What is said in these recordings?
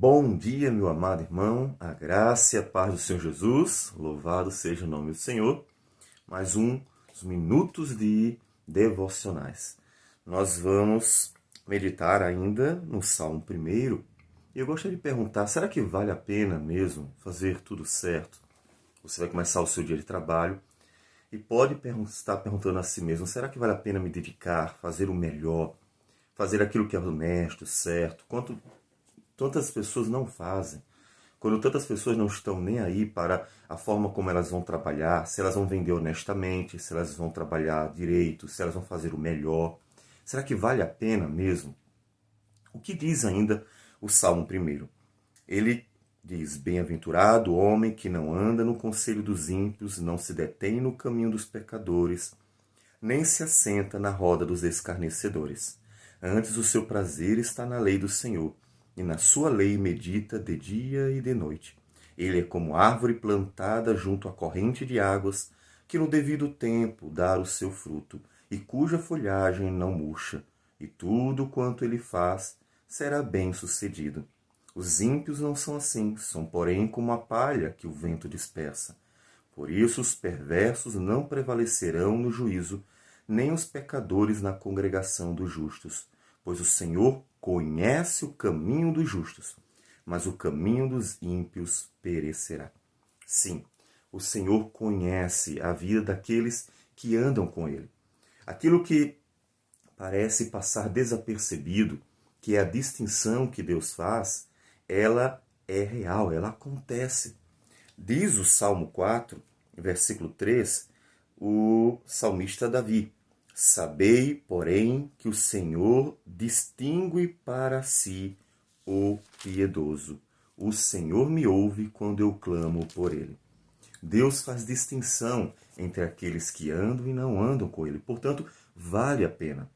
Bom dia, meu amado irmão, a graça e a paz do Senhor Jesus, louvado seja o nome do Senhor. Mais um minutos de devocionais. Nós vamos meditar ainda no Salmo 1 e eu gostaria de perguntar: será que vale a pena mesmo fazer tudo certo? Você vai começar o seu dia de trabalho e pode estar perguntando a si mesmo: será que vale a pena me dedicar, fazer o melhor, fazer aquilo que é honesto, certo? Quanto tantas pessoas não fazem. Quando tantas pessoas não estão nem aí para a forma como elas vão trabalhar, se elas vão vender honestamente, se elas vão trabalhar direito, se elas vão fazer o melhor. Será que vale a pena mesmo? O que diz ainda o Salmo 1? Ele diz: Bem-aventurado o homem que não anda no conselho dos ímpios, não se detém no caminho dos pecadores, nem se assenta na roda dos escarnecedores. Antes o seu prazer está na lei do Senhor e na sua lei medita de dia e de noite. Ele é como árvore plantada junto à corrente de águas, que no devido tempo dá o seu fruto, e cuja folhagem não murcha, e tudo quanto ele faz será bem sucedido. Os ímpios não são assim, são porém como a palha que o vento dispersa. Por isso os perversos não prevalecerão no juízo, nem os pecadores na congregação dos justos, pois o Senhor conhece o caminho dos justos, mas o caminho dos ímpios perecerá. Sim, o Senhor conhece a vida daqueles que andam com Ele. Aquilo que parece passar desapercebido, que é a distinção que Deus faz, ela é real, ela acontece. Diz o Salmo 4, versículo 3, o salmista Davi: Sabei, porém, que o Senhor distingue para si o piedoso. O Senhor me ouve quando eu clamo por ele. Deus faz distinção entre aqueles que andam e não andam com ele. Portanto, vale a pena.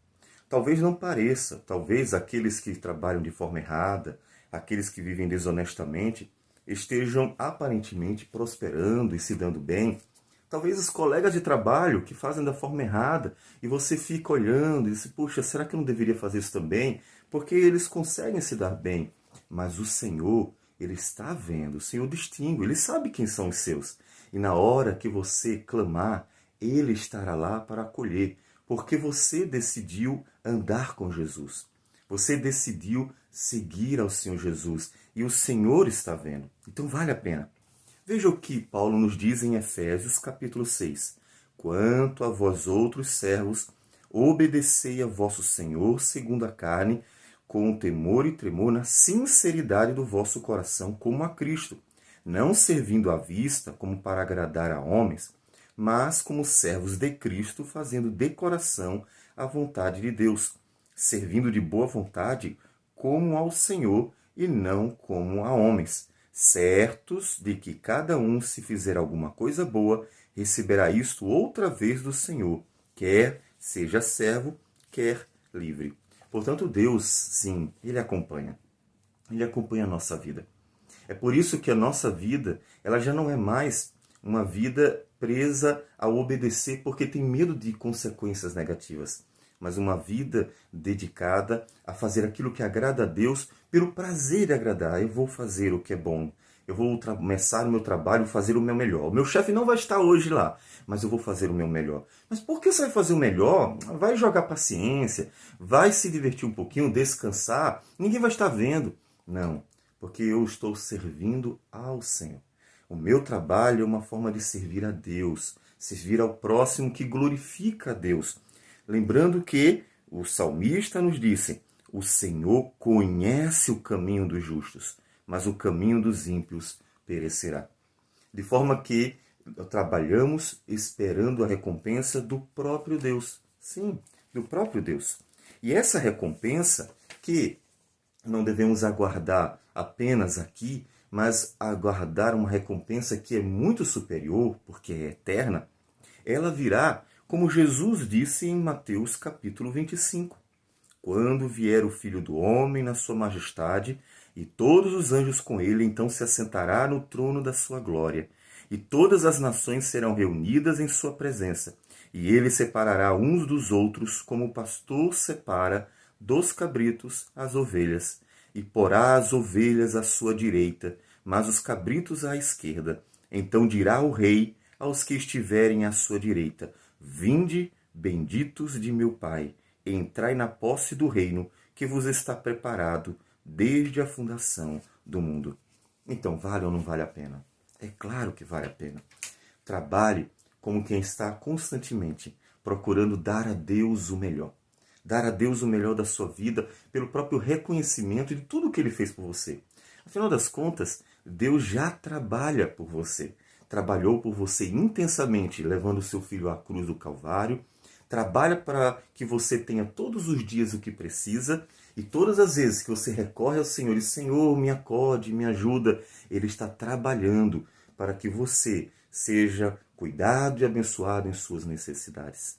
Talvez não pareça, talvez aqueles que trabalham de forma errada, aqueles que vivem desonestamente, estejam aparentemente prosperando e se dando bem, Talvez os colegas de trabalho que fazem da forma errada e você fica olhando e diz, puxa, será que eu não deveria fazer isso também? Porque eles conseguem se dar bem. Mas o Senhor, Ele está vendo, o Senhor distingue, Ele sabe quem são os seus. E na hora que você clamar, Ele estará lá para acolher, porque você decidiu andar com Jesus. Você decidiu seguir ao Senhor Jesus e o Senhor está vendo. Então vale a pena. Veja o que Paulo nos diz em Efésios capítulo 6. Quanto a vós outros servos, obedecei a vosso Senhor segundo a carne, com temor e tremor na sinceridade do vosso coração, como a Cristo, não servindo à vista como para agradar a homens, mas como servos de Cristo, fazendo de coração a vontade de Deus, servindo de boa vontade como ao Senhor e não como a homens certos de que cada um, se fizer alguma coisa boa, receberá isto outra vez do Senhor, quer seja servo, quer livre. Portanto, Deus, sim, Ele acompanha. Ele acompanha a nossa vida. É por isso que a nossa vida, ela já não é mais uma vida presa a obedecer porque tem medo de consequências negativas, mas uma vida dedicada a fazer aquilo que agrada a Deus pelo prazer de agradar. Eu vou fazer o que é bom. Eu vou começar o meu trabalho, fazer o meu melhor. O meu chefe não vai estar hoje lá, mas eu vou fazer o meu melhor. Mas por que você vai fazer o melhor? Vai jogar paciência, vai se divertir um pouquinho, descansar. Ninguém vai estar vendo. Não, porque eu estou servindo ao Senhor. O meu trabalho é uma forma de servir a Deus, servir ao próximo que glorifica a Deus. Lembrando que o salmista nos disse: o Senhor conhece o caminho dos justos, mas o caminho dos ímpios perecerá. De forma que trabalhamos esperando a recompensa do próprio Deus. Sim, do próprio Deus. E essa recompensa que não devemos aguardar apenas aqui, mas aguardar uma recompensa que é muito superior, porque é eterna, ela virá, como Jesus disse em Mateus capítulo 25 quando vier o Filho do Homem na sua majestade, e todos os anjos com ele, então se assentará no trono da sua glória, e todas as nações serão reunidas em sua presença, e ele separará uns dos outros, como o pastor separa dos cabritos as ovelhas, e porá as ovelhas à sua direita, mas os cabritos à esquerda. Então dirá o rei aos que estiverem à sua direita: Vinde, benditos de meu Pai, entrai na posse do reino que vos está preparado desde a fundação do mundo. Então, vale ou não vale a pena? É claro que vale a pena. Trabalhe como quem está constantemente procurando dar a Deus o melhor. Dar a Deus o melhor da sua vida pelo próprio reconhecimento de tudo que ele fez por você. Afinal das contas, Deus já trabalha por você. Trabalhou por você intensamente, levando seu filho à cruz do Calvário. Trabalha para que você tenha todos os dias o que precisa. E todas as vezes que você recorre ao Senhor e Senhor, me acode, me ajuda, Ele está trabalhando para que você seja cuidado e abençoado em suas necessidades.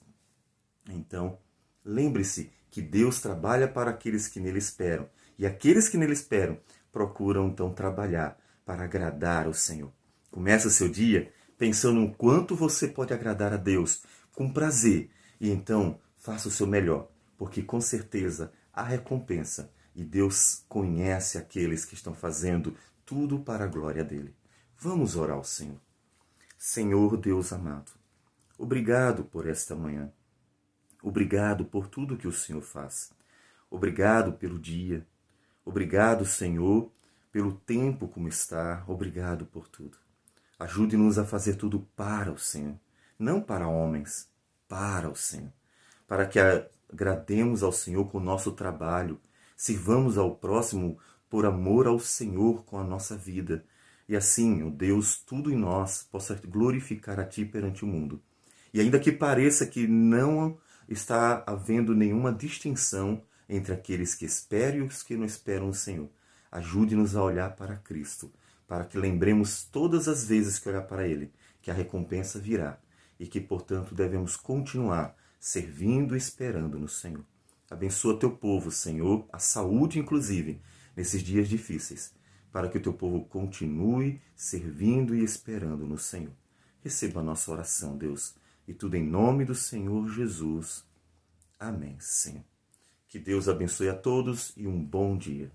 Então, lembre-se que Deus trabalha para aqueles que nele esperam. E aqueles que nele esperam procuram então trabalhar para agradar o Senhor. Comece o seu dia pensando no quanto você pode agradar a Deus com prazer e então faça o seu melhor, porque com certeza há recompensa e Deus conhece aqueles que estão fazendo tudo para a glória dele. Vamos orar ao Senhor. Senhor Deus amado, obrigado por esta manhã. Obrigado por tudo que o Senhor faz. Obrigado pelo dia. Obrigado, Senhor, pelo tempo como está. Obrigado por tudo. Ajude-nos a fazer tudo para o Senhor, não para homens, para o Senhor, para que agrademos ao Senhor com o nosso trabalho, sirvamos ao próximo por amor ao Senhor com a nossa vida, e assim, o Deus, tudo em nós possa glorificar a Ti perante o mundo. E ainda que pareça que não está havendo nenhuma distinção entre aqueles que esperam e os que não esperam o Senhor, ajude-nos a olhar para Cristo, para que lembremos todas as vezes que olhar para Ele, que a recompensa virá e que, portanto, devemos continuar servindo e esperando no Senhor. Abençoa teu povo, Senhor, a saúde, inclusive, nesses dias difíceis para que o teu povo continue servindo e esperando no Senhor. Receba a nossa oração, Deus, e tudo em nome do Senhor Jesus. Amém, Senhor. Que Deus abençoe a todos e um bom dia.